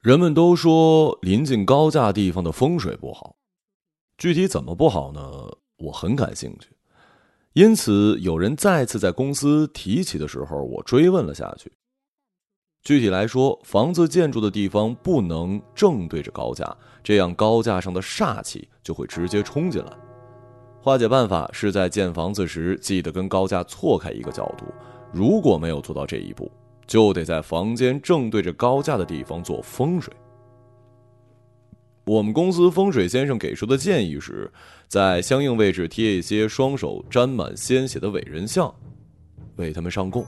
人们都说临近高架地方的风水不好，具体怎么不好呢？我很感兴趣。因此，有人再次在公司提起的时候，我追问了下去。具体来说，房子建筑的地方不能正对着高架，这样高架上的煞气就会直接冲进来。化解办法是在建房子时记得跟高架错开一个角度。如果没有做到这一步，就得在房间正对着高架的地方做风水。我们公司风水先生给出的建议是，在相应位置贴一些双手沾满鲜血的伟人像，为他们上供。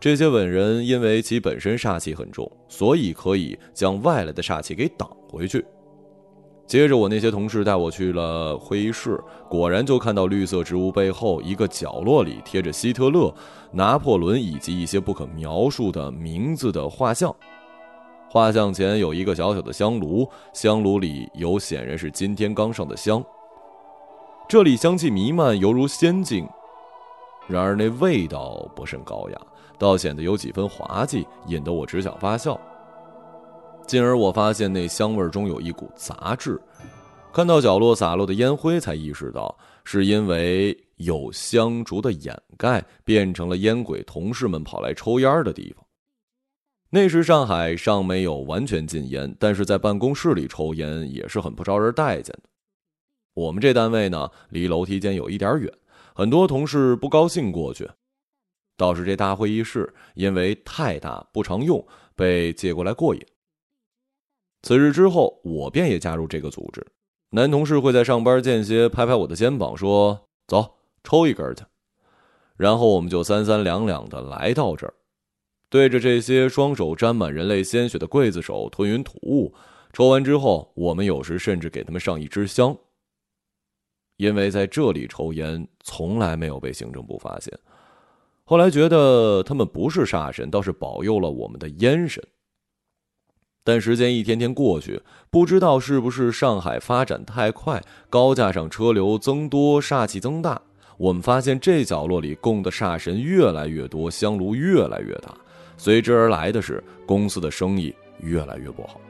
这些伟人因为其本身煞气很重，所以可以将外来的煞气给挡回去。接着，我那些同事带我去了会议室，果然就看到绿色植物背后一个角落里贴着希特勒、拿破仑以及一些不可描述的名字的画像。画像前有一个小小的香炉，香炉里有显然是今天刚上的香。这里香气弥漫，犹如仙境。然而那味道不甚高雅，倒显得有几分滑稽，引得我只想发笑。进而我发现那香味中有一股杂质，看到角落洒落的烟灰，才意识到是因为有香烛的掩盖，变成了烟鬼同事们跑来抽烟的地方。那时上海尚没有完全禁烟，但是在办公室里抽烟也是很不招人待见的。我们这单位呢，离楼梯间有一点远，很多同事不高兴过去。倒是这大会议室因为太大不常用，被借过来过瘾。此日之后，我便也加入这个组织。男同事会在上班间歇拍拍我的肩膀，说：“走，抽一根去。”然后我们就三三两两的来到这儿，对着这些双手沾满人类鲜血的刽子手吞云吐雾。抽完之后，我们有时甚至给他们上一支香。因为在这里抽烟从来没有被行政部发现，后来觉得他们不是煞神，倒是保佑了我们的烟神。但时间一天天过去，不知道是不是上海发展太快，高架上车流增多，煞气增大。我们发现这角落里供的煞神越来越多，香炉越来越大，随之而来的是公司的生意越来越不好。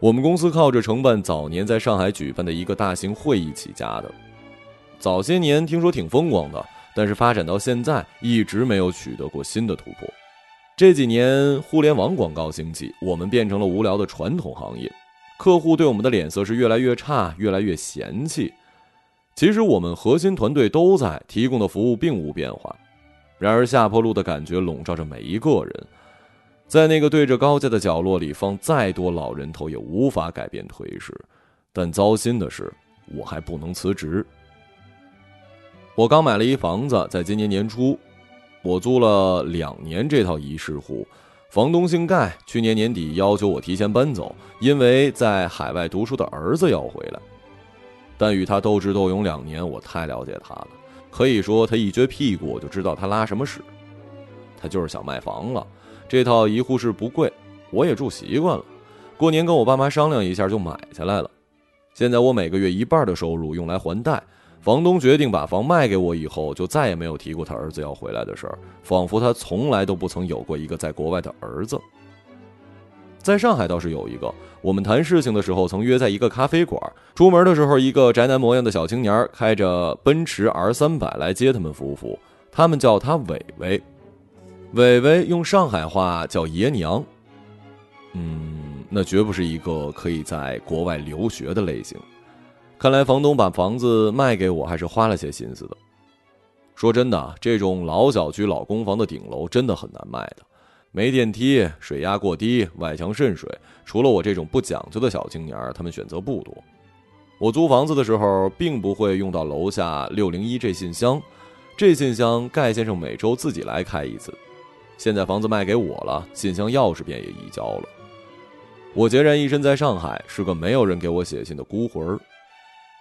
我们公司靠着承办早年在上海举办的一个大型会议起家的，早些年听说挺风光的，但是发展到现在一直没有取得过新的突破。这几年互联网广告兴起，我们变成了无聊的传统行业，客户对我们的脸色是越来越差，越来越嫌弃。其实我们核心团队都在提供的服务并无变化，然而下坡路的感觉笼罩着每一个人，在那个对着高架的角落里放再多老人头也无法改变颓势。但糟心的是，我还不能辞职。我刚买了一房子，在今年年初。我租了两年这套一室户，房东姓盖。去年年底要求我提前搬走，因为在海外读书的儿子要回来。但与他斗智斗勇两年，我太了解他了，可以说他一撅屁股我就知道他拉什么屎。他就是想卖房了。这套一户室不贵，我也住习惯了。过年跟我爸妈商量一下就买下来了。现在我每个月一半的收入用来还贷。房东决定把房卖给我以后，就再也没有提过他儿子要回来的事儿，仿佛他从来都不曾有过一个在国外的儿子。在上海倒是有一个，我们谈事情的时候曾约在一个咖啡馆，出门的时候，一个宅男模样的小青年开着奔驰 R 三百来接他们夫妇，他们叫他伟伟，伟伟用上海话叫爷娘。嗯，那绝不是一个可以在国外留学的类型。看来房东把房子卖给我还是花了些心思的。说真的，这种老小区、老公房的顶楼真的很难卖的，没电梯，水压过低，外墙渗水。除了我这种不讲究的小青年，他们选择不多。我租房子的时候，并不会用到楼下六零一这信箱，这信箱盖先生每周自己来开一次。现在房子卖给我了，信箱钥匙便也移交了。我孑然一身在上海，是个没有人给我写信的孤魂儿。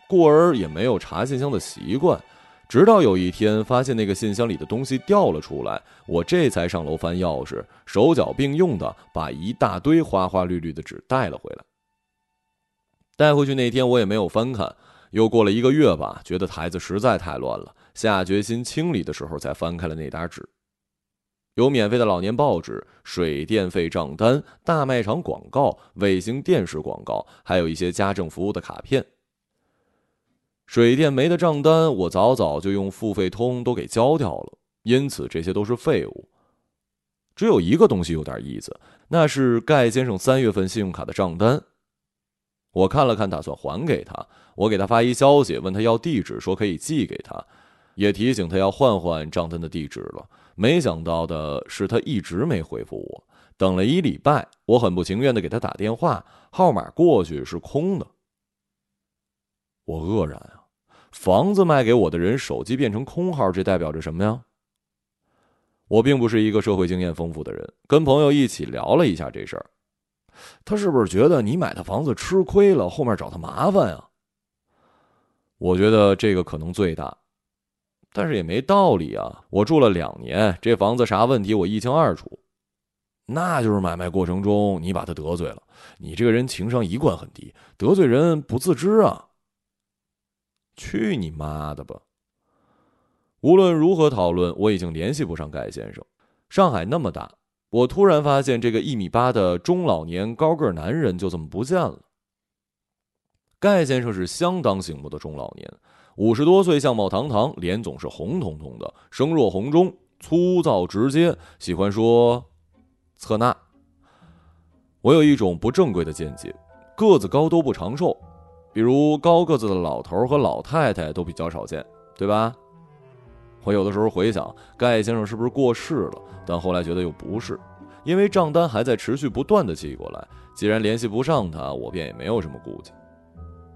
故而也没有查信箱的习惯，直到有一天发现那个信箱里的东西掉了出来，我这才上楼翻钥匙，手脚并用的把一大堆花花绿绿的纸带了回来。带回去那天我也没有翻看，又过了一个月吧，觉得台子实在太乱了，下决心清理的时候才翻开了那沓纸。有免费的老年报纸、水电费账单、大卖场广告、卫星电视广告，还有一些家政服务的卡片。水电煤的账单，我早早就用付费通都给交掉了，因此这些都是废物。只有一个东西有点意思，那是盖先生三月份信用卡的账单。我看了看，打算还给他。我给他发一消息，问他要地址，说可以寄给他，也提醒他要换换账单的地址了。没想到的是，他一直没回复我。等了一礼拜，我很不情愿的给他打电话，号码过去是空的。我愕然啊，房子卖给我的人手机变成空号，这代表着什么呀？我并不是一个社会经验丰富的人，跟朋友一起聊了一下这事儿。他是不是觉得你买的房子吃亏了，后面找他麻烦呀？我觉得这个可能最大，但是也没道理啊！我住了两年，这房子啥问题我一清二楚。那就是买卖过程中你把他得罪了，你这个人情商一贯很低，得罪人不自知啊！去你妈的吧！无论如何讨论，我已经联系不上盖先生。上海那么大，我突然发现这个一米八的中老年高个男人就这么不见了。盖先生是相当醒目的中老年，五十多岁，相貌堂堂，脸总是红彤彤的，声若洪钟，粗糙直接，喜欢说策纳。我有一种不正规的见解：个子高都不长寿。比如高个子的老头和老太太都比较少见，对吧？我有的时候回想，盖先生是不是过世了？但后来觉得又不是，因为账单还在持续不断的寄过来。既然联系不上他，我便也没有什么顾忌。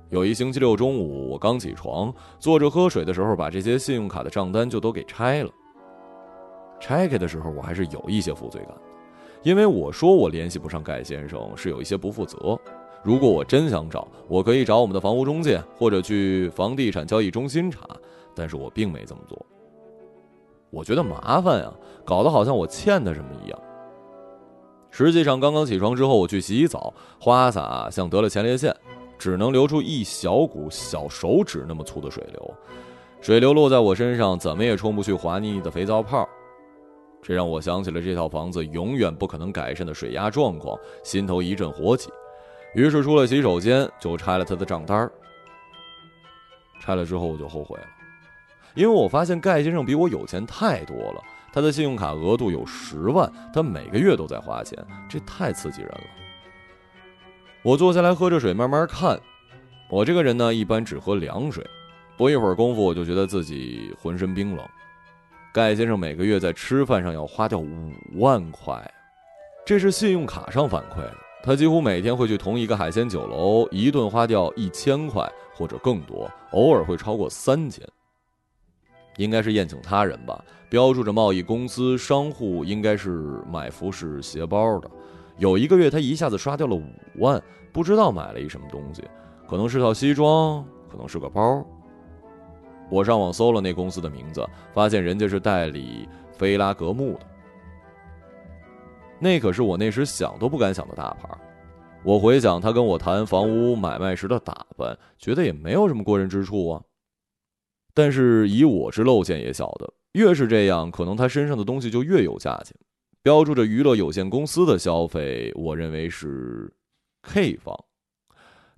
有一星期六中午，我刚起床，坐着喝水的时候，把这些信用卡的账单就都给拆了。拆开的时候，我还是有一些负罪感，因为我说我联系不上盖先生，是有一些不负责。如果我真想找，我可以找我们的房屋中介，或者去房地产交易中心查。但是我并没这么做。我觉得麻烦呀，搞得好像我欠他什么一样。实际上，刚刚起床之后，我去洗澡，花洒像得了前列腺，只能流出一小股小手指那么粗的水流，水流落在我身上，怎么也冲不去滑腻腻的肥皂泡。这让我想起了这套房子永远不可能改善的水压状况，心头一阵火起。于是出了洗手间，就拆了他的账单拆了之后我就后悔了，因为我发现盖先生比我有钱太多了。他的信用卡额度有十万，他每个月都在花钱，这太刺激人了。我坐下来喝着水，慢慢看。我这个人呢，一般只喝凉水，不一会儿功夫我就觉得自己浑身冰冷。盖先生每个月在吃饭上要花掉五万块，这是信用卡上反馈的。他几乎每天会去同一个海鲜酒楼，一顿花掉一千块或者更多，偶尔会超过三千。应该是宴请他人吧，标注着贸易公司商户，应该是买服饰鞋包的。有一个月他一下子刷掉了五万，不知道买了一什么东西，可能是套西装，可能是个包。我上网搜了那公司的名字，发现人家是代理菲拉格慕的。那可是我那时想都不敢想的大牌。我回想他跟我谈房屋买卖时的打扮，觉得也没有什么过人之处啊。但是以我之陋见也晓得，越是这样，可能他身上的东西就越有价钱。标注着娱乐有限公司的消费，我认为是 K 方，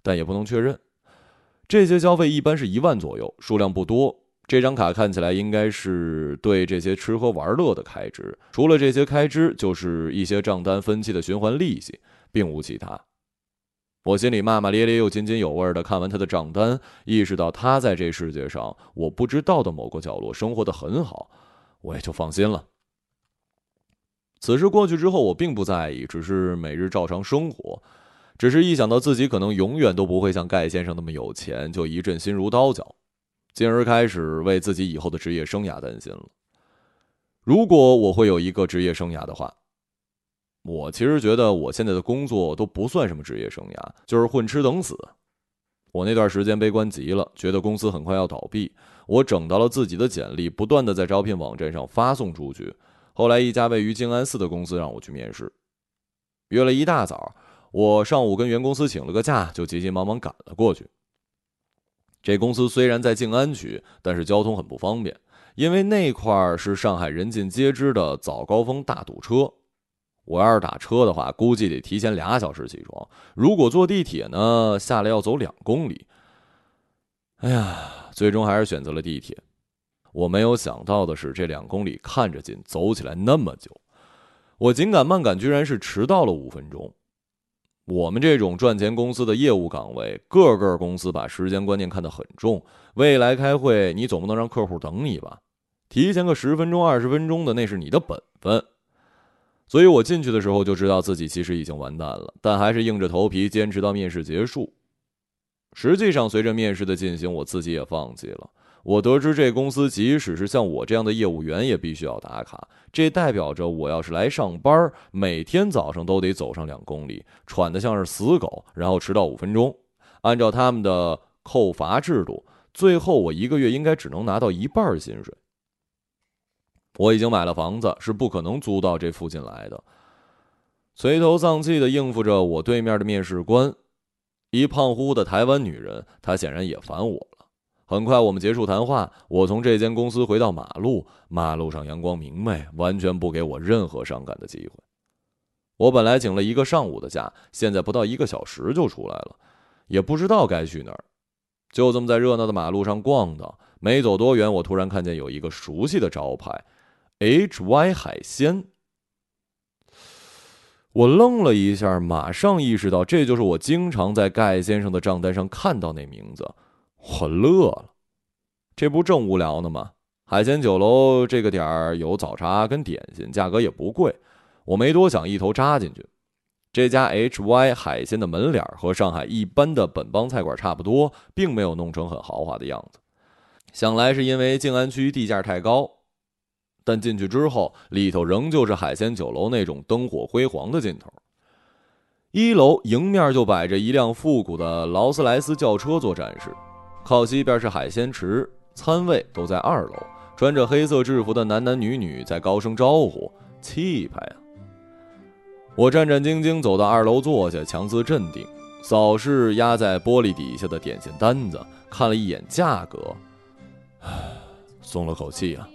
但也不能确认。这些消费一般是一万左右，数量不多。这张卡看起来应该是对这些吃喝玩乐的开支，除了这些开支，就是一些账单分期的循环利息，并无其他。我心里骂骂咧咧又津津有味的看完他的账单，意识到他在这世界上我不知道的某个角落生活的很好，我也就放心了。此事过去之后，我并不在意，只是每日照常生活。只是一想到自己可能永远都不会像盖先生那么有钱，就一阵心如刀绞。进而开始为自己以后的职业生涯担心了。如果我会有一个职业生涯的话，我其实觉得我现在的工作都不算什么职业生涯，就是混吃等死。我那段时间悲观极了，觉得公司很快要倒闭。我整到了自己的简历，不断的在招聘网站上发送出去。后来一家位于静安寺的公司让我去面试，约了一大早，我上午跟原公司请了个假，就急急忙忙赶了过去。这公司虽然在静安区，但是交通很不方便。因为那块儿是上海人尽皆知的早高峰大堵车。我要是打车的话，估计得提前俩小时起床；如果坐地铁呢，下来要走两公里。哎呀，最终还是选择了地铁。我没有想到的是，这两公里看着近，走起来那么久。我紧赶慢赶，居然是迟到了五分钟。我们这种赚钱公司的业务岗位，个个公司把时间观念看得很重。未来开会，你总不能让客户等你吧？提前个十分钟、二十分钟的，那是你的本分。所以我进去的时候就知道自己其实已经完蛋了，但还是硬着头皮坚持到面试结束。实际上，随着面试的进行，我自己也放弃了。我得知这公司即使是像我这样的业务员也必须要打卡，这代表着我要是来上班，每天早上都得走上两公里，喘得像是死狗，然后迟到五分钟。按照他们的扣罚制度，最后我一个月应该只能拿到一半薪水。我已经买了房子，是不可能租到这附近来的。垂头丧气的应付着我对面的面试官，一胖乎乎的台湾女人，她显然也烦我。很快我们结束谈话，我从这间公司回到马路，马路上阳光明媚，完全不给我任何伤感的机会。我本来请了一个上午的假，现在不到一个小时就出来了，也不知道该去哪儿，就这么在热闹的马路上逛荡。没走多远，我突然看见有一个熟悉的招牌。H Y 海鲜，我愣了一下，马上意识到这就是我经常在盖先生的账单上看到那名字，我乐了。这不正无聊呢吗？海鲜酒楼这个点儿有早茶跟点心，价格也不贵。我没多想，一头扎进去。这家 H Y 海鲜的门脸和上海一般的本帮菜馆差不多，并没有弄成很豪华的样子。想来是因为静安区地价太高。但进去之后，里头仍旧是海鲜酒楼那种灯火辉煌的劲头。一楼迎面就摆着一辆复古的劳斯莱斯轿车做展示，靠西边是海鲜池，餐位都在二楼。穿着黑色制服的男男女女在高声招呼，气派啊！我战战兢兢走到二楼坐下，强自镇定，扫视压在玻璃底下的点心单子，看了一眼价格，唉，松了口气啊。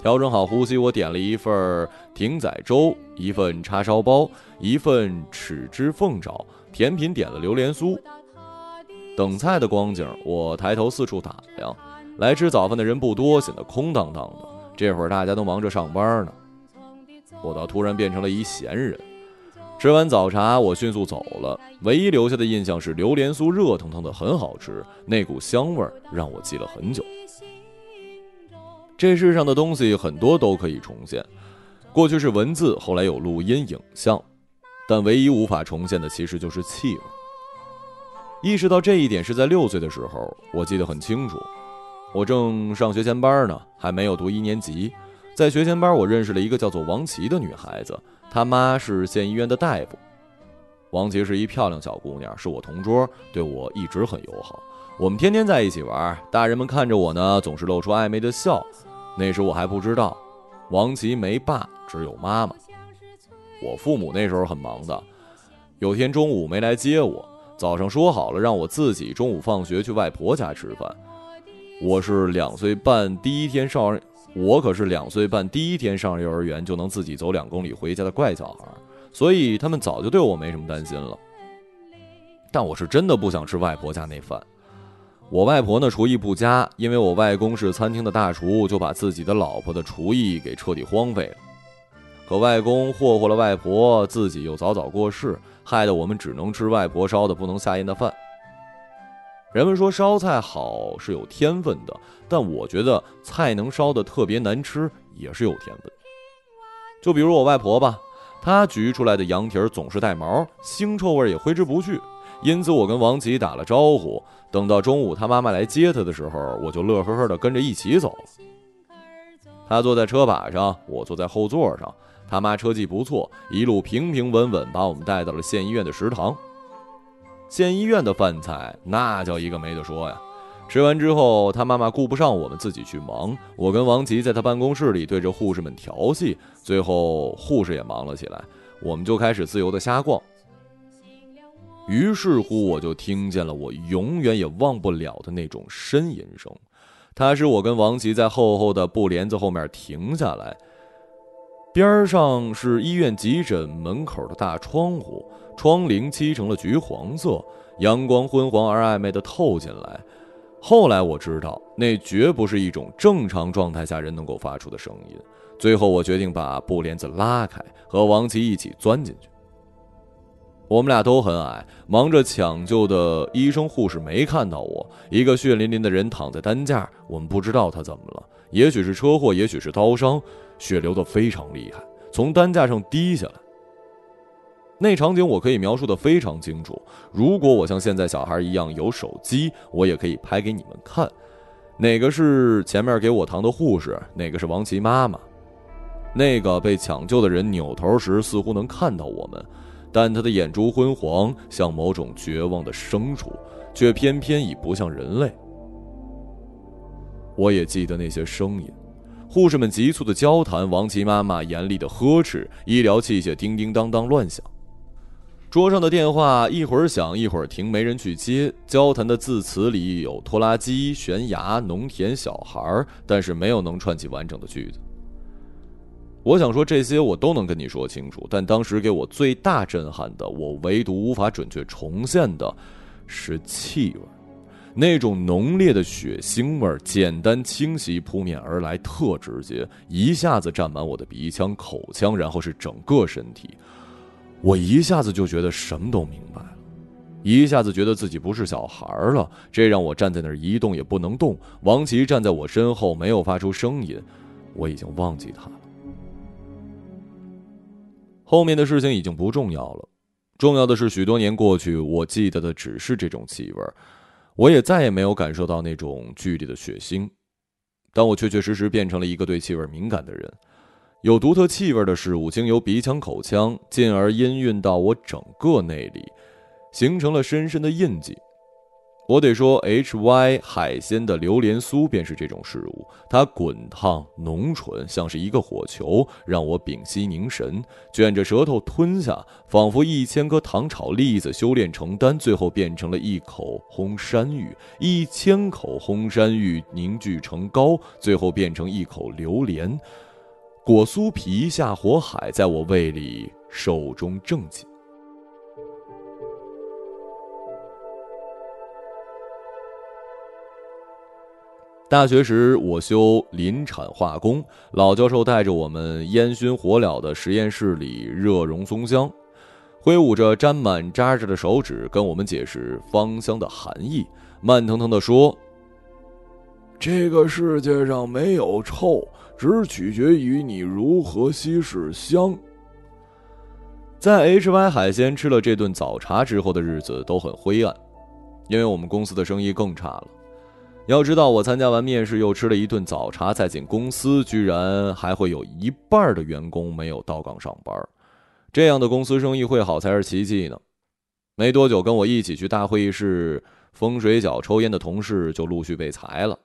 调整好呼吸，我点了一份艇仔粥，一份叉烧包，一份豉汁凤爪，甜品点了榴莲酥。等菜的光景，我抬头四处打量，来吃早饭的人不多，显得空荡荡的。这会儿大家都忙着上班呢，我倒突然变成了一闲人。吃完早茶，我迅速走了，唯一留下的印象是榴莲酥热腾腾的，很好吃，那股香味让我记了很久。这世上的东西很多都可以重现，过去是文字，后来有录音、影像，但唯一无法重现的其实就是气味。意识到这一点是在六岁的时候，我记得很清楚，我正上学前班呢，还没有读一年级。在学前班，我认识了一个叫做王琦的女孩子，她妈是县医院的大夫。王琦是一漂亮小姑娘，是我同桌，对我一直很友好。我们天天在一起玩，大人们看着我呢，总是露出暧昧的笑。那时我还不知道，王琦没爸，只有妈妈。我父母那时候很忙的，有天中午没来接我，早上说好了让我自己中午放学去外婆家吃饭。我是两岁半第一天上，我可是两岁半第一天上幼儿园就能自己走两公里回家的怪小孩，所以他们早就对我没什么担心了。但我是真的不想吃外婆家那饭。我外婆呢厨艺不佳，因为我外公是餐厅的大厨，就把自己的老婆的厨艺给彻底荒废了。可外公霍霍了外婆，自己又早早过世，害得我们只能吃外婆烧的不能下咽的饭。人们说烧菜好是有天分的，但我觉得菜能烧的特别难吃也是有天分。就比如我外婆吧，她焗出来的羊蹄儿总是带毛，腥臭味也挥之不去。因此，我跟王琦打了招呼。等到中午他妈妈来接他的时候，我就乐呵呵的跟着一起走了。他坐在车把上，我坐在后座上。他妈车技不错，一路平平稳稳把我们带到了县医院的食堂。县医院的饭菜那叫一个没得说呀！吃完之后，他妈妈顾不上我们自己去忙，我跟王琦在他办公室里对着护士们调戏。最后，护士也忙了起来，我们就开始自由的瞎逛。于是乎，我就听见了我永远也忘不了的那种呻吟声，他使我跟王琦在厚厚的布帘子后面停下来。边上是医院急诊门口的大窗户，窗棂漆成了橘黄色，阳光昏黄而暧昧的透进来。后来我知道，那绝不是一种正常状态下人能够发出的声音。最后，我决定把布帘子拉开，和王琦一起钻进去。我们俩都很矮，忙着抢救的医生护士没看到我。一个血淋淋的人躺在担架，我们不知道他怎么了，也许是车祸，也许是刀伤。血流得非常厉害，从担架上滴下来。那场景我可以描述的非常清楚。如果我像现在小孩一样有手机，我也可以拍给你们看。哪个是前面给我糖的护士？哪个是王琦妈妈？那个被抢救的人扭头时似乎能看到我们，但他的眼珠昏黄，像某种绝望的牲畜，却偏偏已不像人类。我也记得那些声音。护士们急促的交谈，王琦妈妈严厉的呵斥，医疗器械叮叮当当乱响，桌上的电话一会儿响一会儿停，没人去接。交谈的字词里有拖拉机、悬崖、农田、小孩儿，但是没有能串起完整的句子。我想说这些我都能跟你说清楚，但当时给我最大震撼的，我唯独无法准确重现的，是气味。那种浓烈的血腥味儿，简单清晰扑面而来，特直接，一下子占满我的鼻腔、口腔，然后是整个身体。我一下子就觉得什么都明白了，一下子觉得自己不是小孩了。这让我站在那儿一动也不能动。王琦站在我身后，没有发出声音。我已经忘记他了。后面的事情已经不重要了，重要的是许多年过去，我记得的只是这种气味儿。我也再也没有感受到那种剧烈的血腥，但我确确实实变成了一个对气味敏感的人。有独特气味的事物经由鼻腔、口腔，进而氤氲到我整个内里，形成了深深的印记。我得说，H Y 海鲜的榴莲酥便是这种事物。它滚烫浓醇，像是一个火球，让我屏息凝神，卷着舌头吞下，仿佛一千颗糖炒栗子修炼成丹，最后变成了一口烘山芋；一千口烘山芋凝聚成膏，最后变成一口榴莲。果酥皮下火海，在我胃里寿终正寝。大学时，我修林产化工，老教授带着我们烟熏火燎的实验室里热熔松香，挥舞着沾满渣渣的手指跟我们解释芳香的含义，慢腾腾地说：“这个世界上没有臭，只取决于你如何稀释香。”在 H Y 海鲜吃了这顿早茶之后的日子都很灰暗，因为我们公司的生意更差了。要知道，我参加完面试，又吃了一顿早茶，再进公司，居然还会有一半的员工没有到岗上班。这样的公司生意会好才是奇迹呢。没多久，跟我一起去大会议室风水角抽烟的同事就陆续被裁了。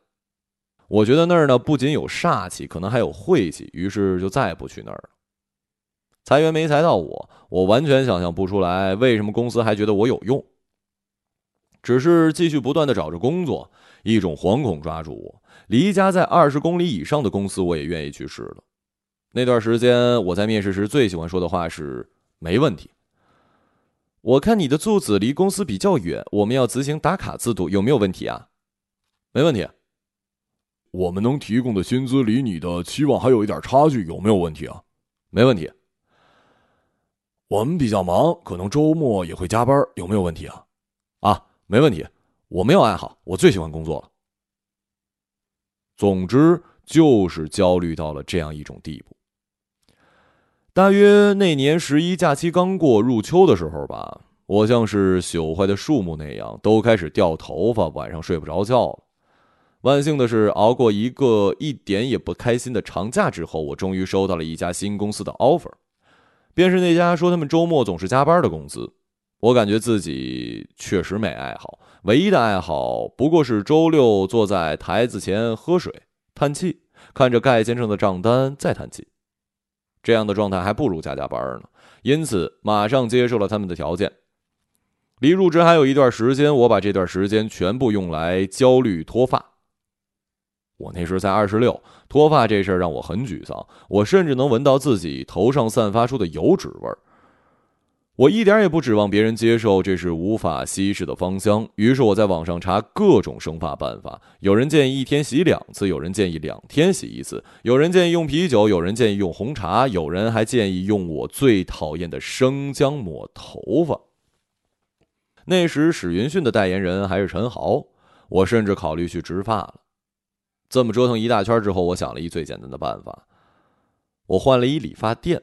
我觉得那儿呢不仅有煞气，可能还有晦气，于是就再不去那儿了。裁员没裁到我，我完全想象不出来为什么公司还觉得我有用。只是继续不断的找着工作。一种惶恐抓住我，离家在二十公里以上的公司，我也愿意去试了。那段时间，我在面试时最喜欢说的话是“没问题”。我看你的住址离公司比较远，我们要执行打卡制度，有没有问题啊？没问题。我们能提供的薪资离你的期望还有一点差距，有没有问题啊？没问题。我们比较忙，可能周末也会加班，有没有问题啊？啊，没问题。我没有爱好，我最喜欢工作了。总之，就是焦虑到了这样一种地步。大约那年十一假期刚过，入秋的时候吧，我像是朽坏的树木那样，都开始掉头发，晚上睡不着觉了。万幸的是，熬过一个一点也不开心的长假之后，我终于收到了一家新公司的 offer，便是那家说他们周末总是加班的公司。我感觉自己确实没爱好。唯一的爱好不过是周六坐在台子前喝水、叹气，看着盖先生的账单再叹气。这样的状态还不如加加班呢。因此，马上接受了他们的条件。离入职还有一段时间，我把这段时间全部用来焦虑脱发。我那时才二十六，脱发这事儿让我很沮丧，我甚至能闻到自己头上散发出的油脂味儿。我一点也不指望别人接受这是无法稀释的芳香，于是我在网上查各种生发办法。有人建议一天洗两次，有人建议两天洗一次，有人建议用啤酒，有人建议用红茶，有人还建议用我最讨厌的生姜抹头发。那时史云迅的代言人还是陈豪，我甚至考虑去植发了。这么折腾一大圈之后，我想了一最简单的办法，我换了一理发店。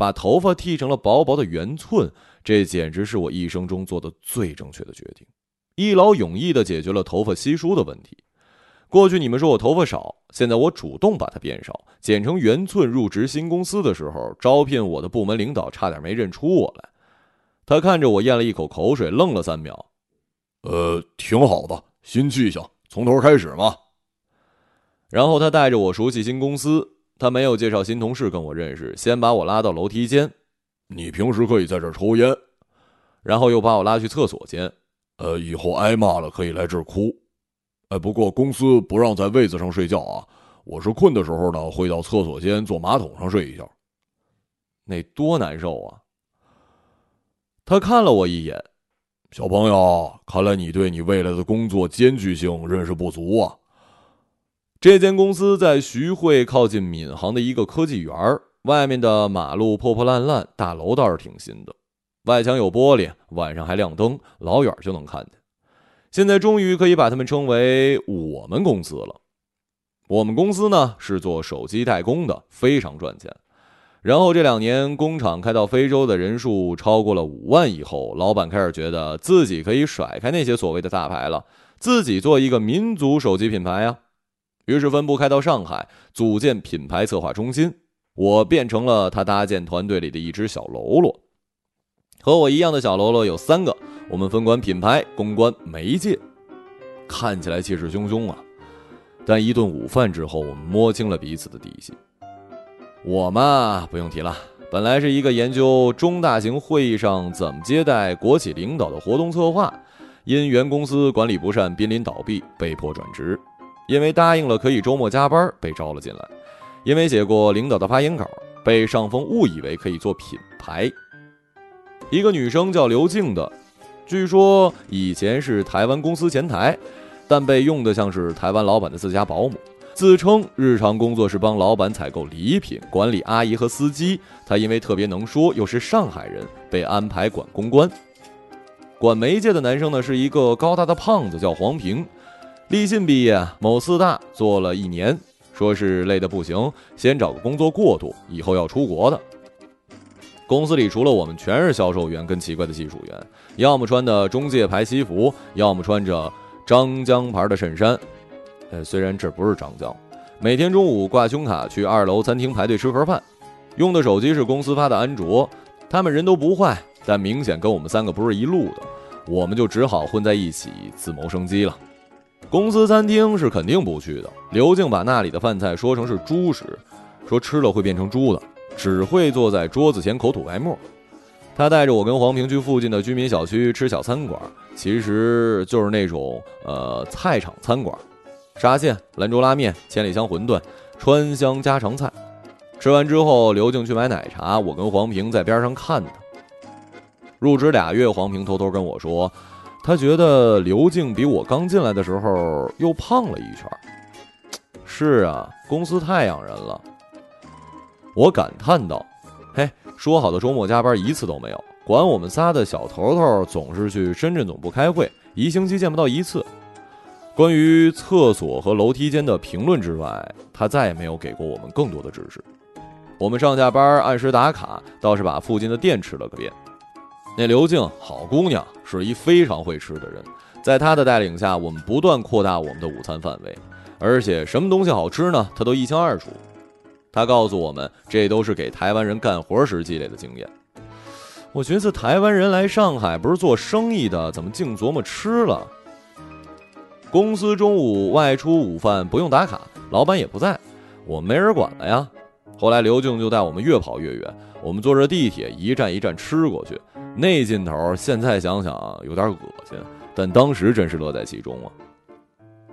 把头发剃成了薄薄的圆寸，这简直是我一生中做的最正确的决定，一劳永逸地解决了头发稀疏的问题。过去你们说我头发少，现在我主动把它变少，剪成圆寸。入职新公司的时候，招聘我的部门领导差点没认出我来。他看着我咽了一口口水，愣了三秒，呃，挺好的，新气象，从头开始嘛。然后他带着我熟悉新公司。他没有介绍新同事跟我认识，先把我拉到楼梯间。你平时可以在这儿抽烟，然后又把我拉去厕所间。呃，以后挨骂了可以来这儿哭。哎，不过公司不让在位子上睡觉啊。我是困的时候呢，会到厕所间坐马桶上睡一觉。那多难受啊！他看了我一眼，小朋友，看来你对你未来的工作艰巨性认识不足啊。这间公司在徐汇靠近闵行的一个科技园儿外面的马路破破烂烂，大楼倒是挺新的，外墙有玻璃，晚上还亮灯，老远就能看见。现在终于可以把他们称为我们公司了。我们公司呢是做手机代工的，非常赚钱。然后这两年工厂开到非洲的人数超过了五万以后，老板开始觉得自己可以甩开那些所谓的大牌了，自己做一个民族手机品牌呀。于是分部开到上海，组建品牌策划中心。我变成了他搭建团队里的一只小喽啰。和我一样的小喽啰有三个，我们分管品牌、公关、媒介。看起来气势汹汹啊，但一顿午饭之后，我们摸清了彼此的底细。我嘛，不用提了，本来是一个研究中大型会议上怎么接待国企领导的活动策划，因原公司管理不善濒临倒闭，被迫转职。因为答应了可以周末加班，被招了进来；因为写过领导的发言稿，被上峰误以为可以做品牌。一个女生叫刘静的，据说以前是台湾公司前台，但被用的像是台湾老板的自家保姆，自称日常工作是帮老板采购礼品、管理阿姨和司机。她因为特别能说，又是上海人，被安排管公关。管媒介的男生呢，是一个高大的胖子，叫黄平。立信毕业，某四大做了一年，说是累得不行，先找个工作过渡，以后要出国的。公司里除了我们，全是销售员跟奇怪的技术员，要么穿的中介牌西服，要么穿着张江牌的衬衫。呃，虽然这不是张江，每天中午挂胸卡去二楼餐厅排队吃盒饭，用的手机是公司发的安卓。他们人都不坏，但明显跟我们三个不是一路的，我们就只好混在一起自谋生机了。公司餐厅是肯定不去的。刘静把那里的饭菜说成是猪食，说吃了会变成猪的，只会坐在桌子前口吐白沫。他带着我跟黄平去附近的居民小区吃小餐馆，其实就是那种呃菜场餐馆，沙县、兰州拉面、千里香馄饨、川香家常菜。吃完之后，刘静去买奶茶，我跟黄平在边上看他。入职俩月，黄平偷偷跟我说。他觉得刘静比我刚进来的时候又胖了一圈。是啊，公司太养人了。我感叹道：“嘿，说好的周末加班一次都没有，管我们仨的小头头总是去深圳总部开会，一星期见不到一次。关于厕所和楼梯间的评论之外，他再也没有给过我们更多的指示。我们上下班按时打卡，倒是把附近的店吃了个遍。”那刘静好姑娘，是一非常会吃的人。在她的带领下，我们不断扩大我们的午餐范围，而且什么东西好吃呢？她都一清二楚。她告诉我们，这都是给台湾人干活时积累的经验。我寻思，台湾人来上海不是做生意的，怎么净琢磨吃了？公司中午外出午饭不用打卡，老板也不在，我没人管了呀。后来刘静就带我们越跑越远，我们坐着地铁一站一站吃过去。那劲头，现在想想有点恶心，但当时真是乐在其中啊。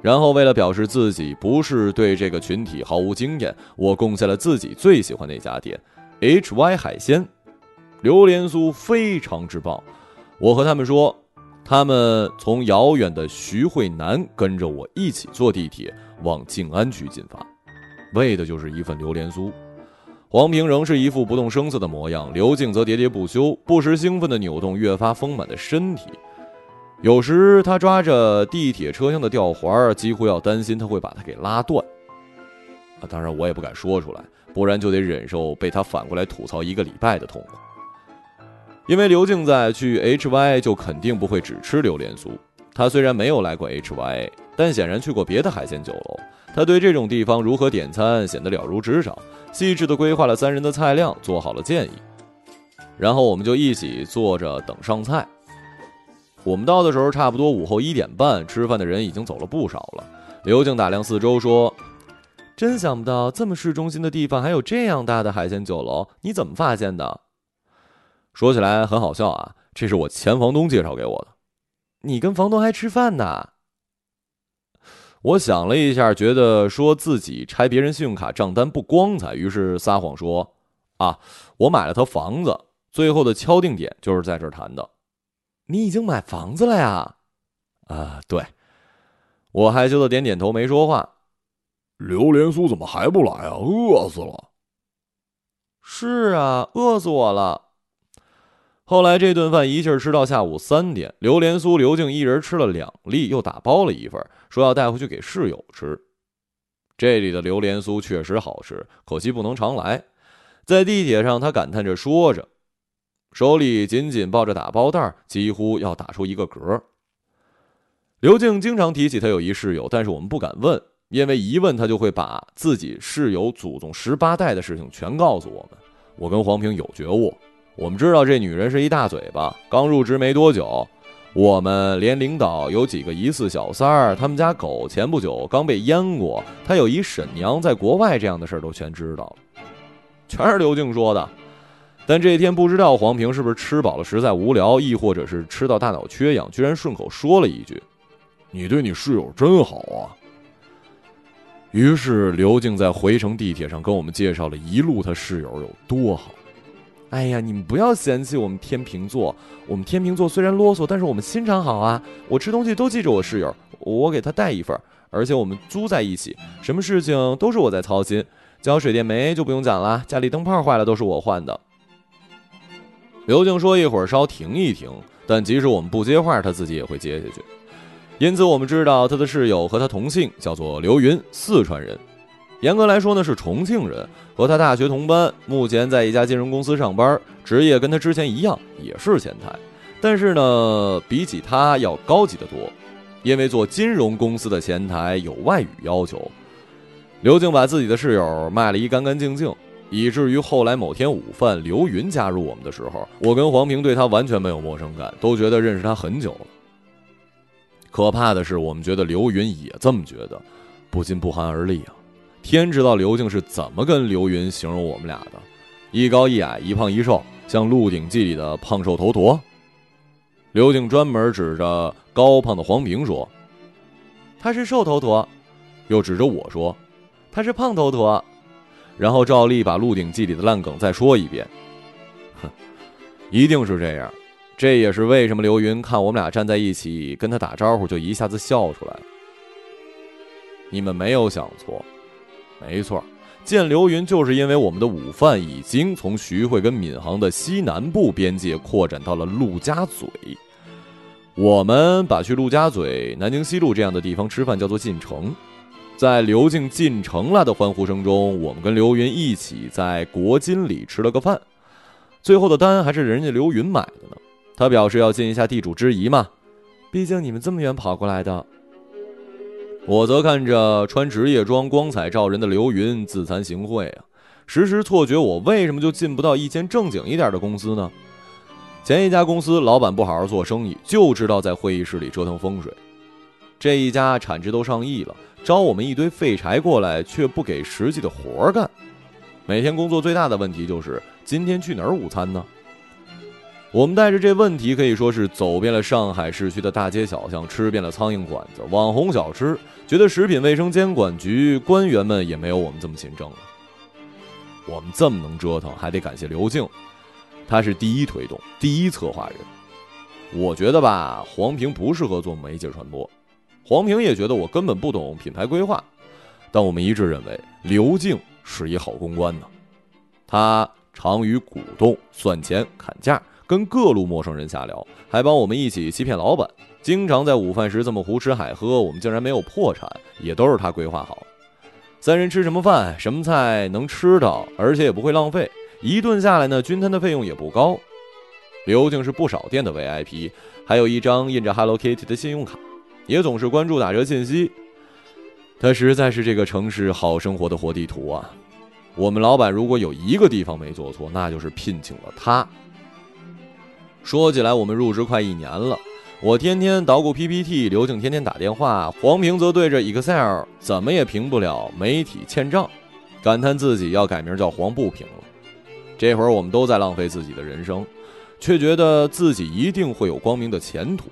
然后为了表示自己不是对这个群体毫无经验，我贡献了自己最喜欢那家店，H Y 海鲜，榴莲酥非常之棒。我和他们说，他们从遥远的徐汇南跟着我一起坐地铁往静安区进发，为的就是一份榴莲酥。黄平仍是一副不动声色的模样，刘静则喋喋不休，不时兴奋地扭动越发丰满的身体。有时他抓着地铁车厢的吊环，几乎要担心他会把它给拉断。啊，当然我也不敢说出来，不然就得忍受被他反过来吐槽一个礼拜的痛苦。因为刘静在去 H Y 就肯定不会只吃榴莲酥。他虽然没有来过 H Y，但显然去过别的海鲜酒楼。他对这种地方如何点餐显得了如指掌，细致地规划了三人的菜量，做好了建议。然后我们就一起坐着等上菜。我们到的时候差不多午后一点半，吃饭的人已经走了不少了。刘静打量四周说：“真想不到这么市中心的地方还有这样大的海鲜酒楼，你怎么发现的？”说起来很好笑啊，这是我前房东介绍给我的。你跟房东还吃饭呢？我想了一下，觉得说自己拆别人信用卡账单不光彩，于是撒谎说：“啊，我买了套房子，最后的敲定点就是在这儿谈的。”你已经买房子了呀？啊，对，我害羞的点点头，没说话。榴莲酥怎么还不来啊？饿死了。是啊，饿死我了。后来这顿饭一气儿吃到下午三点，榴莲酥刘静一人吃了两粒，又打包了一份，说要带回去给室友吃。这里的榴莲酥确实好吃，可惜不能常来。在地铁上，他感叹着说着。手里紧紧抱着打包袋，几乎要打出一个嗝。刘静经常提起他有一室友，但是我们不敢问，因为一问他就会把自己室友祖宗十八代的事情全告诉我们。我跟黄平有觉悟，我们知道这女人是一大嘴巴，刚入职没多久，我们连领导有几个疑似小三儿，他们家狗前不久刚被阉过，他有一婶娘在国外，这样的事儿都全知道了，全是刘静说的。但这一天不知道黄平是不是吃饱了实在无聊，亦或者是吃到大脑缺氧，居然顺口说了一句：“你对你室友真好啊。”于是刘静在回程地铁上跟我们介绍了一路他室友有多好。哎呀，你们不要嫌弃我们天秤座，我们天秤座虽然啰嗦，但是我们心肠好啊。我吃东西都记着我室友，我给他带一份，而且我们租在一起，什么事情都是我在操心。交水电煤就不用讲了，家里灯泡坏了都是我换的。刘静说：“一会儿稍停一停，但即使我们不接话，他自己也会接下去。因此，我们知道他的室友和他同姓，叫做刘云，四川人。严格来说呢，是重庆人，和他大学同班，目前在一家金融公司上班，职业跟他之前一样，也是前台。但是呢，比起他要高级的多，因为做金融公司的前台有外语要求。刘静把自己的室友卖了一干干净净。”以至于后来某天午饭，刘云加入我们的时候，我跟黄平对他完全没有陌生感，都觉得认识他很久了。可怕的是，我们觉得刘云也这么觉得，不禁不寒而栗啊！天知道刘静是怎么跟刘云形容我们俩的：一高一矮，一胖一瘦，像《鹿鼎记》里的胖瘦头陀。刘静专门指着高胖的黄平说：“他是瘦头陀。”又指着我说：“他是胖头陀。”然后照例把《鹿鼎记》里的烂梗再说一遍，哼，一定是这样。这也是为什么刘云看我们俩站在一起跟他打招呼，就一下子笑出来了。你们没有想错，没错，见刘云就是因为我们的午饭已经从徐汇跟闵行的西南部边界扩展到了陆家嘴。我们把去陆家嘴、南京西路这样的地方吃饭叫做进城。在刘静进城了的欢呼声中，我们跟刘云一起在国金里吃了个饭，最后的单还是人家刘云买的呢。他表示要尽一下地主之谊嘛，毕竟你们这么远跑过来的。我则看着穿职业装、光彩照人的刘云自惭形秽啊，时时错觉我为什么就进不到一间正经一点的公司呢？前一家公司老板不好好做生意，就知道在会议室里折腾风水，这一家产值都上亿了。招我们一堆废柴过来，却不给实际的活儿干。每天工作最大的问题就是今天去哪儿午餐呢？我们带着这问题，可以说是走遍了上海市区的大街小巷，吃遍了苍蝇馆子、网红小吃，觉得食品卫生监管局官员们也没有我们这么勤政了。我们这么能折腾，还得感谢刘静，他是第一推动、第一策划人。我觉得吧，黄平不适合做媒介传播，黄平也觉得我根本不懂品牌规划，但我们一致认为刘静是一好公关呢。他常与股东算钱砍价。跟各路陌生人瞎聊，还帮我们一起欺骗老板，经常在午饭时这么胡吃海喝，我们竟然没有破产，也都是他规划好。三人吃什么饭，什么菜能吃到，而且也不会浪费，一顿下来呢，均摊的费用也不高。刘静是不少店的 VIP，还有一张印着 Hello Kitty 的信用卡，也总是关注打折信息。他实在是这个城市好生活的活地图啊！我们老板如果有一个地方没做错，那就是聘请了他。说起来，我们入职快一年了，我天天捣鼓 PPT，刘静天天打电话，黄平则对着 Excel，怎么也评不了媒体欠账，感叹自己要改名叫黄不平了。这会儿我们都在浪费自己的人生，却觉得自己一定会有光明的前途。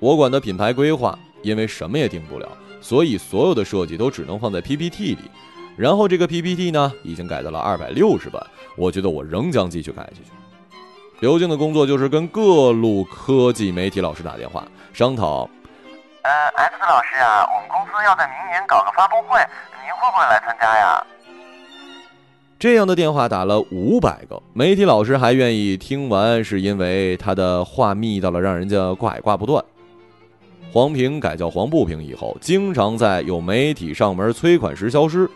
我管的品牌规划，因为什么也定不了，所以所有的设计都只能放在 PPT 里。然后这个 PPT 呢，已经改到了二百六十版，我觉得我仍将继续改下去。刘静的工作就是跟各路科技媒体老师打电话商讨。呃，X 老师啊，我们公司要在明年搞个发布会，您会不会来参加呀？这样的电话打了五百个，媒体老师还愿意听完，是因为他的话密到了让人家挂也挂不断。黄平改叫黄不平以后，经常在有媒体上门催款时消失。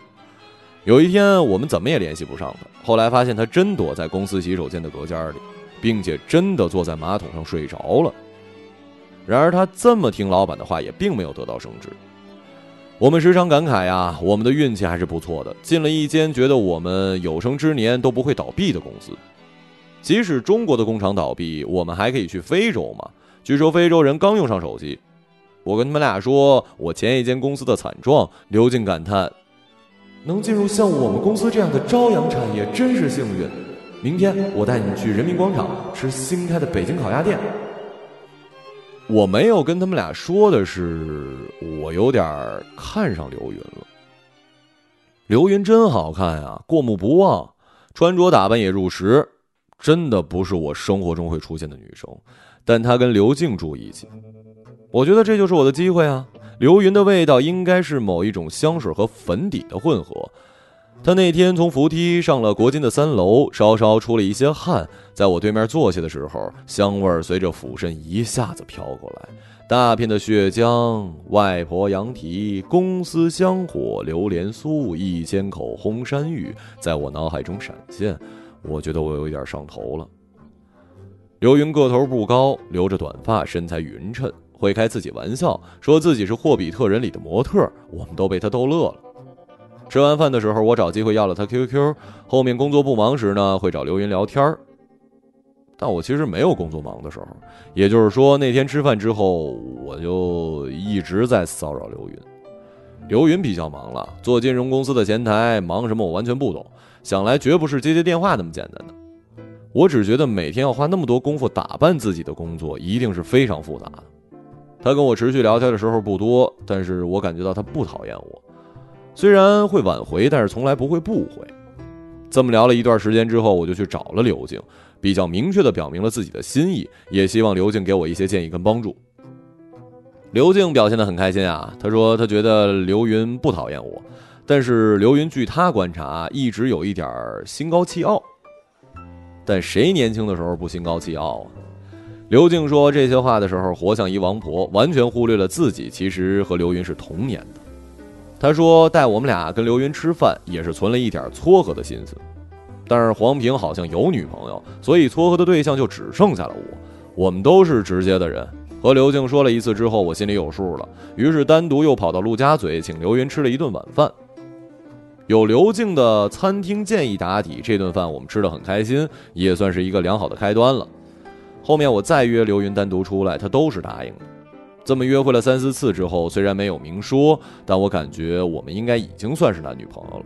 有一天，我们怎么也联系不上他，后来发现他真躲在公司洗手间的隔间里。并且真的坐在马桶上睡着了。然而他这么听老板的话，也并没有得到升职。我们时常感慨呀，我们的运气还是不错的，进了一间觉得我们有生之年都不会倒闭的公司。即使中国的工厂倒闭，我们还可以去非洲嘛？据说非洲人刚用上手机。我跟他们俩说我前一间公司的惨状，刘静感叹：能进入像我们公司这样的朝阳产业，真是幸运。明天我带你去人民广场吃新开的北京烤鸭店。我没有跟他们俩说的是，我有点看上刘云了。刘云真好看呀，过目不忘，穿着打扮也入时，真的不是我生活中会出现的女生。但她跟刘静住一起，我觉得这就是我的机会啊。刘云的味道应该是某一种香水和粉底的混合。他那天从扶梯上了国金的三楼，稍稍出了一些汗，在我对面坐下的时候，香味儿随着俯身一下子飘过来，大片的血浆、外婆羊蹄、公司香火、榴莲酥、一千口红山芋，在我脑海中闪现。我觉得我有一点上头了。刘云个头不高，留着短发，身材匀称，会开自己玩笑，说自己是《霍比特人》里的模特，我们都被他逗乐了。吃完饭的时候，我找机会要了他 QQ。后面工作不忙时呢，会找刘云聊天但我其实没有工作忙的时候，也就是说，那天吃饭之后，我就一直在骚扰刘云。刘云比较忙了，做金融公司的前台，忙什么我完全不懂。想来绝不是接接电话那么简单的。我只觉得每天要花那么多功夫打扮自己的工作，一定是非常复杂的。他跟我持续聊天的时候不多，但是我感觉到他不讨厌我。虽然会挽回，但是从来不会不回。这么聊了一段时间之后，我就去找了刘静，比较明确的表明了自己的心意，也希望刘静给我一些建议跟帮助。刘静表现的很开心啊，他说他觉得刘云不讨厌我，但是刘云据他观察一直有一点心高气傲。但谁年轻的时候不心高气傲啊？刘静说这些话的时候，活像一王婆，完全忽略了自己其实和刘云是同年的。他说带我们俩跟刘云吃饭，也是存了一点撮合的心思。但是黄平好像有女朋友，所以撮合的对象就只剩下了我。我们都是直接的人，和刘静说了一次之后，我心里有数了。于是单独又跑到陆家嘴，请刘云吃了一顿晚饭。有刘静的餐厅建议打底，这顿饭我们吃的很开心，也算是一个良好的开端了。后面我再约刘云单独出来，他都是答应的。这么约会了三四次之后，虽然没有明说，但我感觉我们应该已经算是男女朋友了。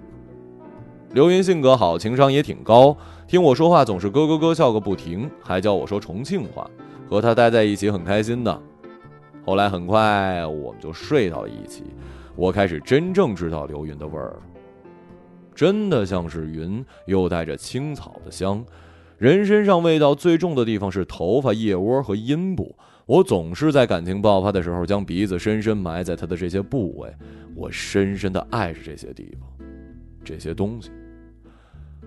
刘云性格好，情商也挺高，听我说话总是咯咯咯笑个不停，还教我说重庆话，和他待在一起很开心的。后来很快我们就睡到了一起，我开始真正知道刘云的味儿，真的像是云，又带着青草的香。人身上味道最重的地方是头发、腋窝和阴部，我总是在感情爆发的时候将鼻子深深埋在他的这些部位，我深深的爱着这些地方，这些东西。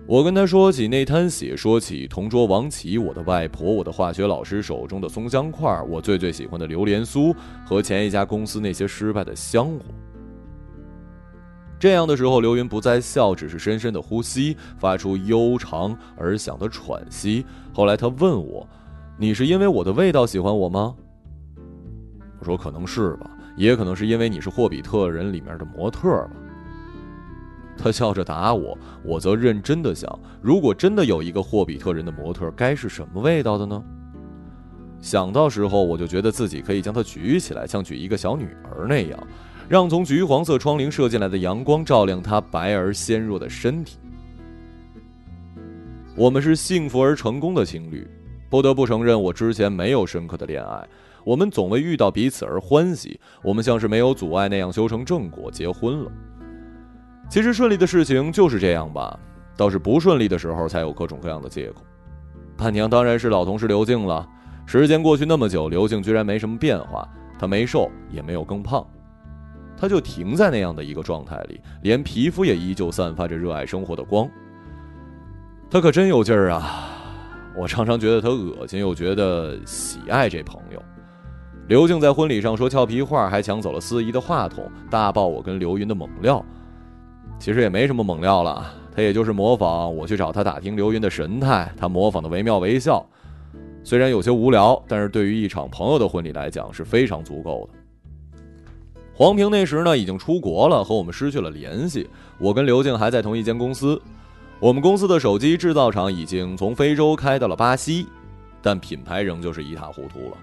我跟他说起那滩血，说起同桌王琦，我的外婆，我的化学老师手中的松香块，我最最喜欢的榴莲酥和前一家公司那些失败的香火。这样的时候，刘云不再笑，只是深深的呼吸，发出悠长而响的喘息。后来他问我：“你是因为我的味道喜欢我吗？”我说：“可能是吧，也可能是因为你是霍比特人里面的模特吧。”他笑着答我，我则认真的想：如果真的有一个霍比特人的模特，该是什么味道的呢？想到时候，我就觉得自己可以将它举起来，像举一个小女儿那样，让从橘黄色窗棂射进来的阳光照亮她白而纤弱的身体。我们是幸福而成功的情侣，不得不承认，我之前没有深刻的恋爱，我们总为遇到彼此而欢喜，我们像是没有阻碍那样修成正果，结婚了。其实顺利的事情就是这样吧，倒是不顺利的时候才有各种各样的借口。伴娘当然是老同事刘静了。时间过去那么久，刘静居然没什么变化，她没瘦也没有更胖，她就停在那样的一个状态里，连皮肤也依旧散发着热爱生活的光。她可真有劲儿啊！我常常觉得他恶心，又觉得喜爱这朋友。刘静在婚礼上说俏皮话，还抢走了司仪的话筒，大爆我跟刘云的猛料。其实也没什么猛料了，他也就是模仿我去找他打听刘云的神态，他模仿的惟妙惟肖。虽然有些无聊，但是对于一场朋友的婚礼来讲是非常足够的。黄平那时呢已经出国了，和我们失去了联系。我跟刘静还在同一间公司，我们公司的手机制造厂已经从非洲开到了巴西，但品牌仍旧是一塌糊涂了。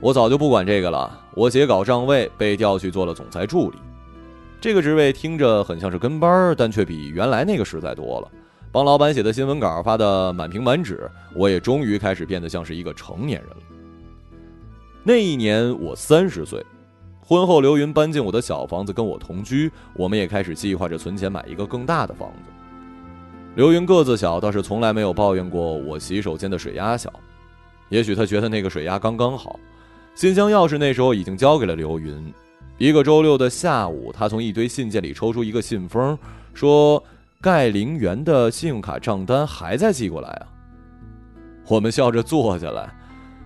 我早就不管这个了，我写稿上位，被调去做了总裁助理。这个职位听着很像是跟班，但却比原来那个实在多了。帮老板写的新闻稿发的满屏满纸，我也终于开始变得像是一个成年人了。那一年我三十岁，婚后刘云搬进我的小房子跟我同居，我们也开始计划着存钱买一个更大的房子。刘云个子小，倒是从来没有抱怨过我洗手间的水压小，也许他觉得那个水压刚刚好。信箱钥匙那时候已经交给了刘云。一个周六的下午，他从一堆信件里抽出一个信封，说：“盖陵园的信用卡账单还在寄过来啊。”我们笑着坐下来。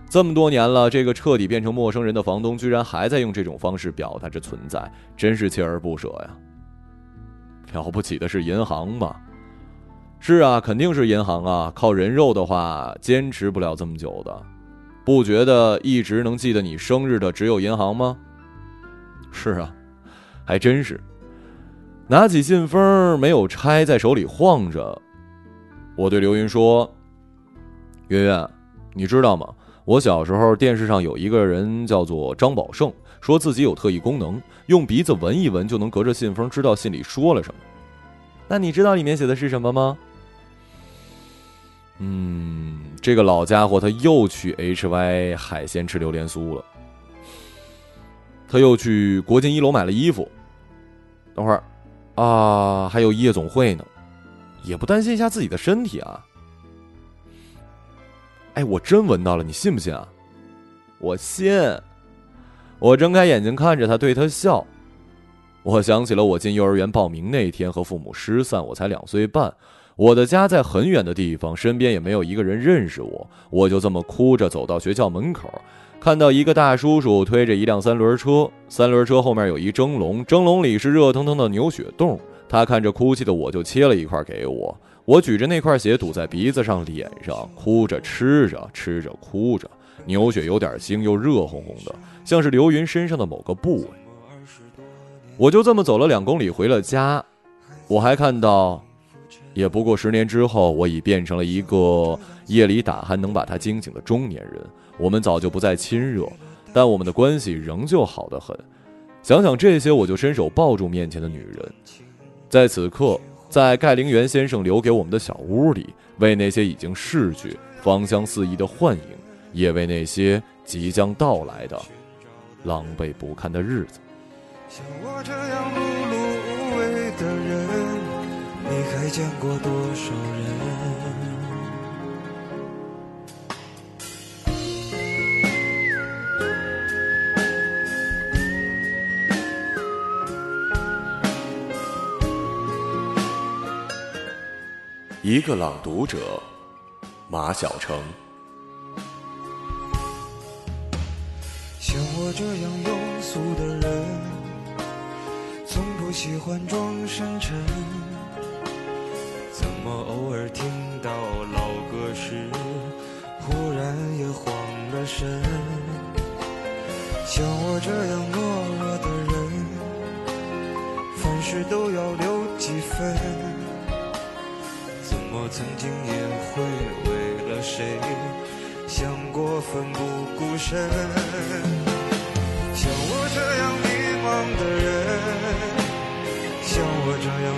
这么多年了，这个彻底变成陌生人的房东居然还在用这种方式表达着存在，真是锲而不舍呀。了不起的是银行吧？是啊，肯定是银行啊！靠人肉的话，坚持不了这么久的。不觉得一直能记得你生日的只有银行吗？是啊，还真是。拿起信封，没有拆，在手里晃着。我对刘云说：“圆圆，你知道吗？我小时候电视上有一个人叫做张宝胜，说自己有特异功能，用鼻子闻一闻就能隔着信封知道信里说了什么。那你知道里面写的是什么吗？”嗯，这个老家伙他又去 H Y 海鲜吃榴莲酥了。他又去国金一楼买了衣服。等会儿，啊，还有夜总会呢，也不担心一下自己的身体啊？哎，我真闻到了，你信不信啊？我信。我睁开眼睛看着他，对他笑。我想起了我进幼儿园报名那天和父母失散，我才两岁半，我的家在很远的地方，身边也没有一个人认识我，我就这么哭着走到学校门口。看到一个大叔叔推着一辆三轮车，三轮车后面有一蒸笼，蒸笼里是热腾腾的牛血冻。他看着哭泣的我，就切了一块给我。我举着那块血堵在鼻子上、脸上，哭着吃着，吃着哭着。牛血有点腥，又热烘烘的，像是刘云身上的某个部位。我就这么走了两公里，回了家。我还看到，也不过十年之后，我已变成了一个夜里打鼾能把他惊醒的中年人。我们早就不再亲热，但我们的关系仍旧好得很。想想这些，我就伸手抱住面前的女人。在此刻，在盖陵园先生留给我们的小屋里，为那些已经逝去、芳香四溢的幻影，也为那些即将到来的狼狈不堪的日子。像我这样碌碌，你还见过多少人？一个朗读者，马晓成。像我这样庸俗的人，从不喜欢装深沉。我偶尔听到老歌时，忽然也慌了神？像我这样懦弱的人，凡事都要留几分。怎么曾经也会为了谁想过奋不顾身？像我这样迷茫的人，像我这样